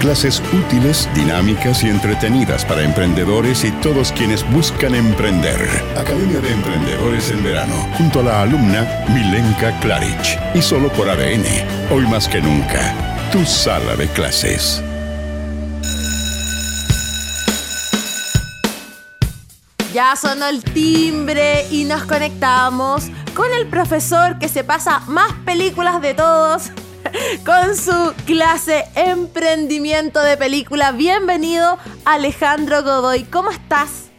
Clases útiles, dinámicas y entretenidas para emprendedores y todos quienes buscan emprender. Academia de Emprendedores en verano, junto a la alumna Milenka Klarich. Y solo por ADN, hoy más que nunca, tu sala de clases. Ya sonó el timbre y nos conectamos con el profesor que se pasa más películas de todos con su clase Emprendimiento de Película. Bienvenido Alejandro Godoy, ¿cómo estás?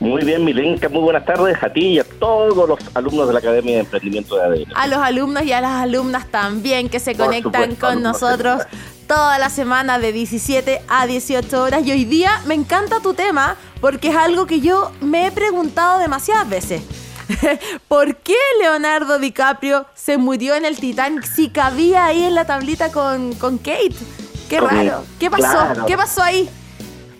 Muy bien, Milenka, muy buenas tardes a ti y a todos los alumnos de la Academia de Emprendimiento de ADN. A los alumnos y a las alumnas también que se conectan con nosotros toda la semana de 17 a 18 horas. Y hoy día me encanta tu tema porque es algo que yo me he preguntado demasiadas veces. ¿Por qué Leonardo DiCaprio se murió en el Titanic si cabía ahí en la tablita con, con Kate? Qué raro. ¿Qué pasó? ¿Qué pasó ahí?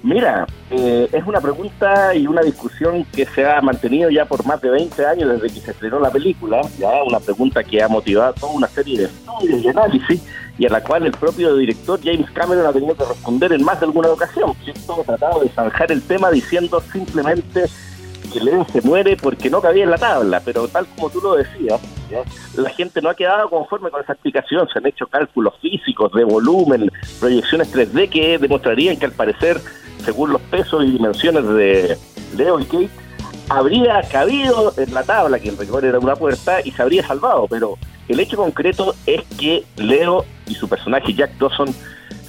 Mira, eh, es una pregunta y una discusión que se ha mantenido ya por más de 20 años desde que se estrenó la película, ya una pregunta que ha motivado toda una serie de estudios y análisis y a la cual el propio director James Cameron ha tenido que responder en más de alguna ocasión. ha tratado de zanjar el tema diciendo simplemente Leo se muere porque no cabía en la tabla, pero tal como tú lo decías, la gente no ha quedado conforme con esa explicación, se han hecho cálculos físicos de volumen, proyecciones 3D que demostrarían que al parecer, según los pesos y dimensiones de Leo y Kate, habría cabido en la tabla, que el rigor era una puerta, y se habría salvado, pero el hecho concreto es que Leo y su personaje Jack Dawson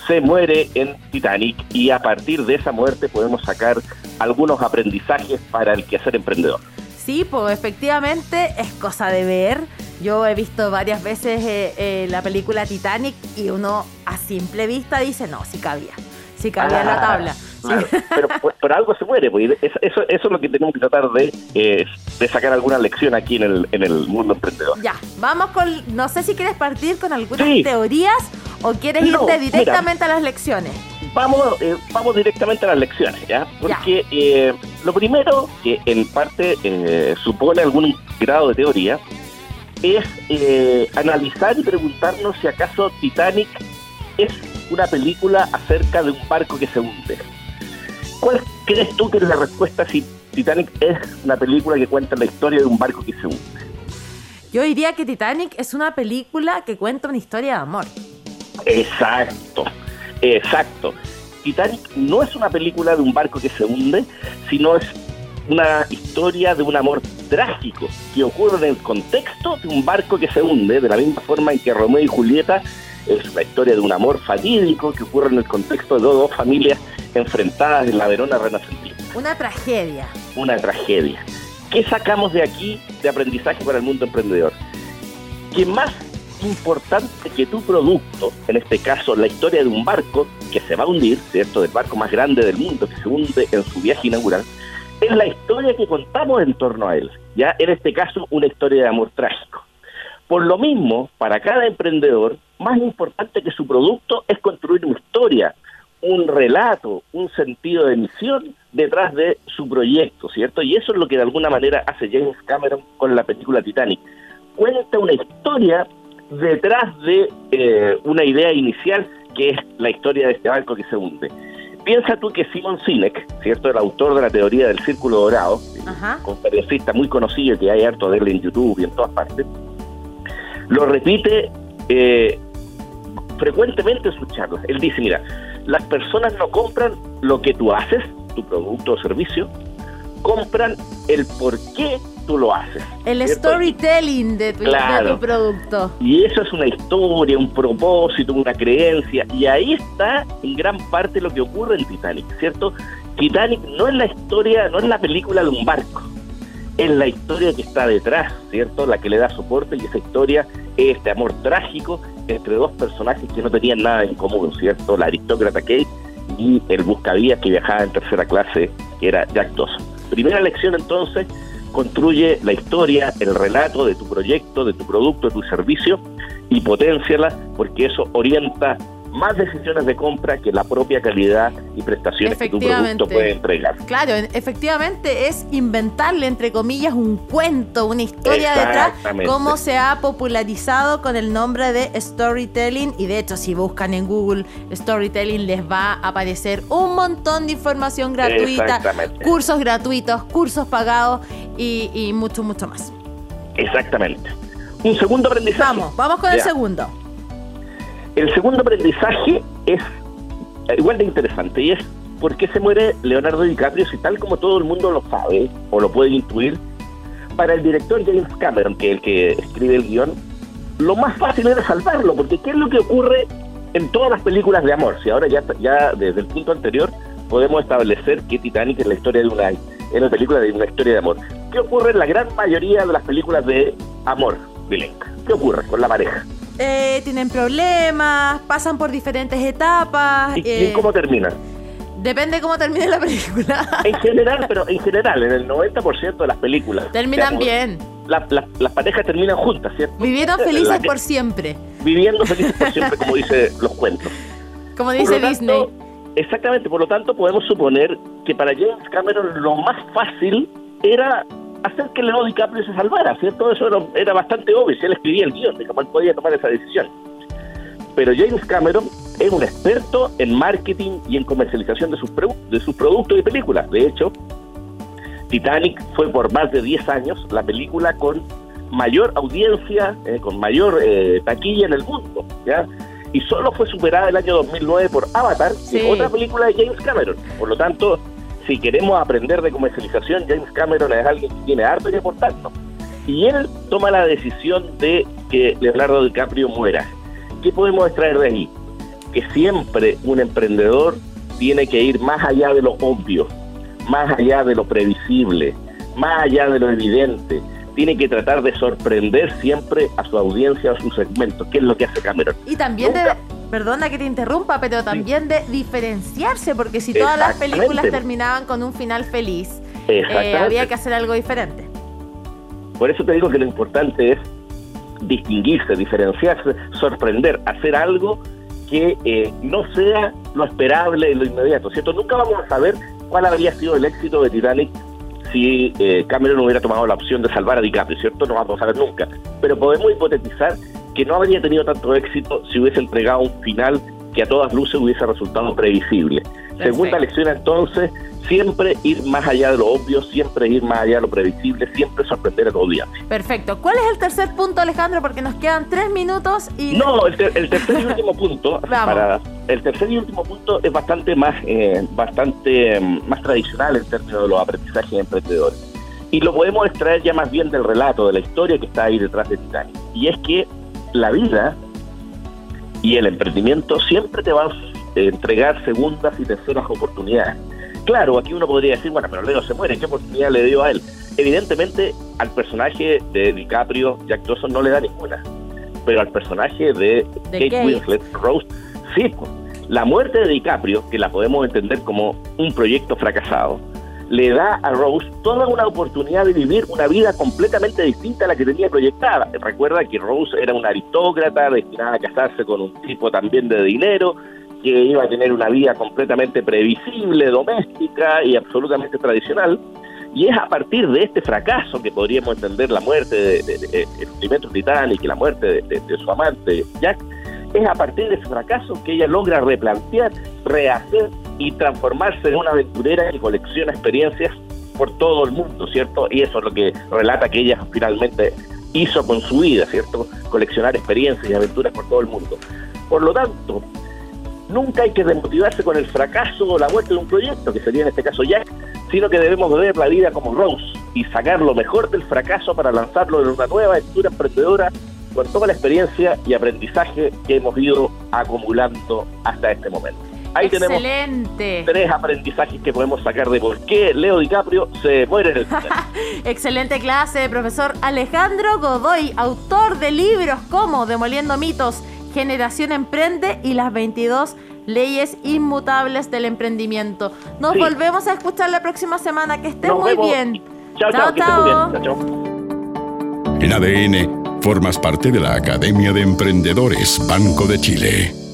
se muere en Titanic y a partir de esa muerte podemos sacar algunos aprendizajes para el quehacer emprendedor. Sí, pues efectivamente es cosa de ver. Yo he visto varias veces eh, eh, la película Titanic y uno a simple vista dice, no, sí cabía, sí cabía en la ah, tabla. pero por, algo se muere, pues, eso, es lo que tenemos que tratar de, eh, de sacar alguna lección aquí en el, en el mundo emprendedor. Ya, vamos con, no sé si quieres partir con algunas teorías o quieres irte directamente a las lecciones vamos, eh, vamos directamente a las lecciones, ¿ya? Porque eh, lo primero que en parte eh, supone algún grado de teoría es analizar y preguntarnos si acaso Titanic es una película acerca de un barco que se hunde. ¿Cuál crees tú que es la respuesta si Titanic es una película que cuenta la historia de un barco que se hunde? Yo diría que Titanic es una película que cuenta una historia de amor. Exacto. Exacto. Titanic no es una película de un barco que se hunde, sino es una historia de un amor trágico que ocurre en el contexto de un barco que se hunde, de la misma forma en que Romeo y Julieta es la historia de un amor fatídico que ocurre en el contexto de dos familias enfrentadas en la Verona renacentista. Una tragedia. Una tragedia. ¿Qué sacamos de aquí de aprendizaje para el mundo emprendedor? Que más importante que tu producto, en este caso la historia de un barco que se va a hundir, ¿cierto? Del barco más grande del mundo que se hunde en su viaje inaugural, es la historia que contamos en torno a él. Ya en este caso una historia de amor trágico. Por lo mismo, para cada emprendedor, más importante que su producto es construir una historia, un relato, un sentido de misión detrás de su proyecto, ¿cierto? Y eso es lo que de alguna manera hace James Cameron con la película Titanic. Cuenta una historia detrás de eh, una idea inicial que es la historia de este barco que se hunde. Piensa tú que Simon Sinek, ¿cierto? El autor de la teoría del círculo dorado, un conferencista muy conocido que hay harto de él en YouTube y en todas partes, lo repite eh, frecuentemente en sus charlas. Él dice, mira, las personas no compran lo que tú haces, tu producto o servicio, compran el por qué tú lo haces. El storytelling de tu, producto. Y eso es una historia, un propósito, una creencia. Y ahí está en gran parte lo que ocurre en Titanic, ¿cierto? Titanic no es la historia, no es la película de un barco. Es la historia que está detrás, ¿cierto? La que le da soporte y esa historia es este amor trágico entre dos personajes que no tenían nada en común, ¿cierto? La aristócrata Kate y el buscavías que viajaba en tercera clase que era Jack Dawson. Primera lección entonces, construye la historia, el relato de tu proyecto, de tu producto, de tu servicio y potenciala porque eso orienta más decisiones de compra que la propia calidad y prestaciones que tu producto puede entregar. Claro, efectivamente es inventarle, entre comillas, un cuento, una historia detrás, cómo se ha popularizado con el nombre de storytelling. Y de hecho, si buscan en Google storytelling, les va a aparecer un montón de información gratuita, cursos gratuitos, cursos pagados y, mucho, mucho más. Exactamente. Un segundo aprendizaje. Vamos, vamos con el segundo. El segundo aprendizaje es igual de interesante y es por qué se muere Leonardo DiCaprio si tal como todo el mundo lo sabe o lo puede intuir, para el director James Cameron, que es el que escribe el guion, lo más fácil era salvarlo, porque ¿qué es lo que ocurre en todas las películas de amor? Si ahora ya, ya desde el punto anterior podemos establecer que Titanic es la historia de una, es la película de una historia de amor. ¿Qué ocurre en la gran mayoría de las películas de amor, Vilenka? ¿Qué ocurre con la pareja? Eh, tienen problemas, pasan por diferentes etapas. ¿Y, eh, cómo terminan? Depende cómo termine la película. En general, pero en general, en el 90% de las películas. Terminan bien. las parejas terminan juntas, ¿cierto? Viviendo felices por siempre. Viviendo felices por siempre, como dice los cuentos. Como dice Disney. exactamente, por lo tanto podemos suponer que para James Cameron lo más fácil era hacer que Leonardo DiCaprio se salvara, ¿cierto? Eso era, bastante obvio, si él escribía el guion, de cómo él podía tomar esa decisión. Pero James Cameron es un experto en marketing y en comercialización de sus, de sus productos y películas. De hecho, Titanic fue por más de 10 años la película con mayor audiencia, eh, con mayor eh, taquilla en el mundo, ¿ya? Y solo fue superada el año 2009 por Avatar, que es otra película de James Cameron. Por lo tanto, si queremos aprender de comercialización, James Cameron es alguien que tiene harto que aportarnos. Y él toma la decisión de que Leonardo DiCaprio muera. ¿Qué podemos extraer de ahí? Que siempre un emprendedor tiene que ir más allá de lo obvio, más allá de lo previsible, más allá de lo evidente. Tiene que tratar de sorprender siempre a su audiencia, a su segmento, que es lo que hace Cameron. Y también de perdona que te interrumpa, pero también de diferenciarse, porque si todas las películas terminaban con un final feliz, eh, había que hacer algo diferente. Por eso te digo que lo importante es distinguirse, diferenciarse, sorprender, hacer algo que eh, no sea lo esperable y lo inmediato, ¿cierto? Nunca vamos a saber cuál habría sido el éxito de Titanic si eh, Cameron hubiera tomado la opción de salvar a DiCaprio, ¿cierto? No vamos a saber nunca. Pero podemos hipotetizar que no habría tenido tanto éxito si hubiese entregado un final que a todas luces hubiese resultado previsible. Segunda lección entonces, siempre ir más allá de lo obvio, siempre ir más allá de lo previsible, siempre sorprender a tu audiencia. Perfecto. ¿Cuál es el tercer punto, Alejandro? Porque nos quedan tres minutos y... No, el, tercer y último punto, para, el tercer y último punto es bastante más, eh, bastante mm, más tradicional en términos de los aprendizajes emprendedores. Y lo podemos extraer ya más bien del relato, de la historia que está ahí detrás de Titanic. Y es que la vida y el emprendimiento siempre te van a entregar segundas y terceras oportunidades. Claro, aquí uno podría decir, bueno, pero Leo se muere, ¿qué oportunidad le dio a él? Evidentemente, al personaje de DiCaprio, Jack Dawson no le da ninguna, pero al personaje de, Kate, Winslet, Rose, sí, la muerte de DiCaprio, que la podemos entender como un proyecto fracasado, le da a Rose toda una oportunidad de vivir una vida completamente distinta a la que tenía proyectada. Recuerda que Rose era una aristócrata destinada a casarse con un tipo también de dinero, que iba a tener una vida completamente previsible, doméstica y absolutamente tradicional. Y es a partir de este fracaso que podríamos entender la muerte de, de, de, de Titanic y la muerte de, su amante Jack, es a partir de ese fracaso que ella logra replantear, rehacer y transformarse en una aventurera que colecciona experiencias por todo el mundo, ¿cierto? Y eso es lo que relata que ella finalmente hizo con su vida, ¿cierto? Coleccionar experiencias y aventuras por todo el mundo. Por lo tanto, nunca hay que desmotivarse con el fracaso o la muerte de un proyecto, que sería en este caso Jack, sino que debemos ver la vida como Rose y sacar lo mejor del fracaso para lanzarlo en una nueva aventura emprendedora con toda la experiencia y aprendizaje que hemos ido acumulando hasta este momento. Ahí Excelente. tenemos tres aprendizajes que podemos sacar de por qué Leo DiCaprio se muere en el Excelente clase, profesor Alejandro Godoy, autor de libros como Demoliendo mitos, Generación Emprende y las 22 leyes inmutables del emprendimiento. Nos volvemos a escuchar la próxima semana. Que estés muy bien. Chao, chao, chao. chao. En ADN, formas parte de la Academia de Emprendedores Banco de Chile.